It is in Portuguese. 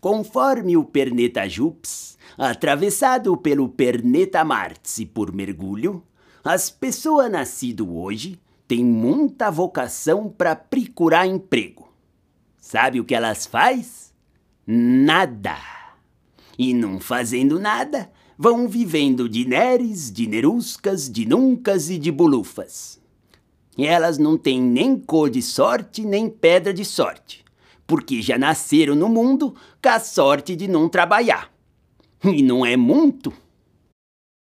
Conforme o perneta Jups, atravessado pelo perneta Martse por mergulho, as pessoas nascido hoje têm muita vocação para procurar emprego. Sabe o que elas faz? Nada. E não fazendo nada, vão vivendo de neres, de neruscas, de nuncas e de bulufas. E elas não têm nem cor de sorte, nem pedra de sorte porque já nasceram no mundo com a sorte de não trabalhar. E não é muito.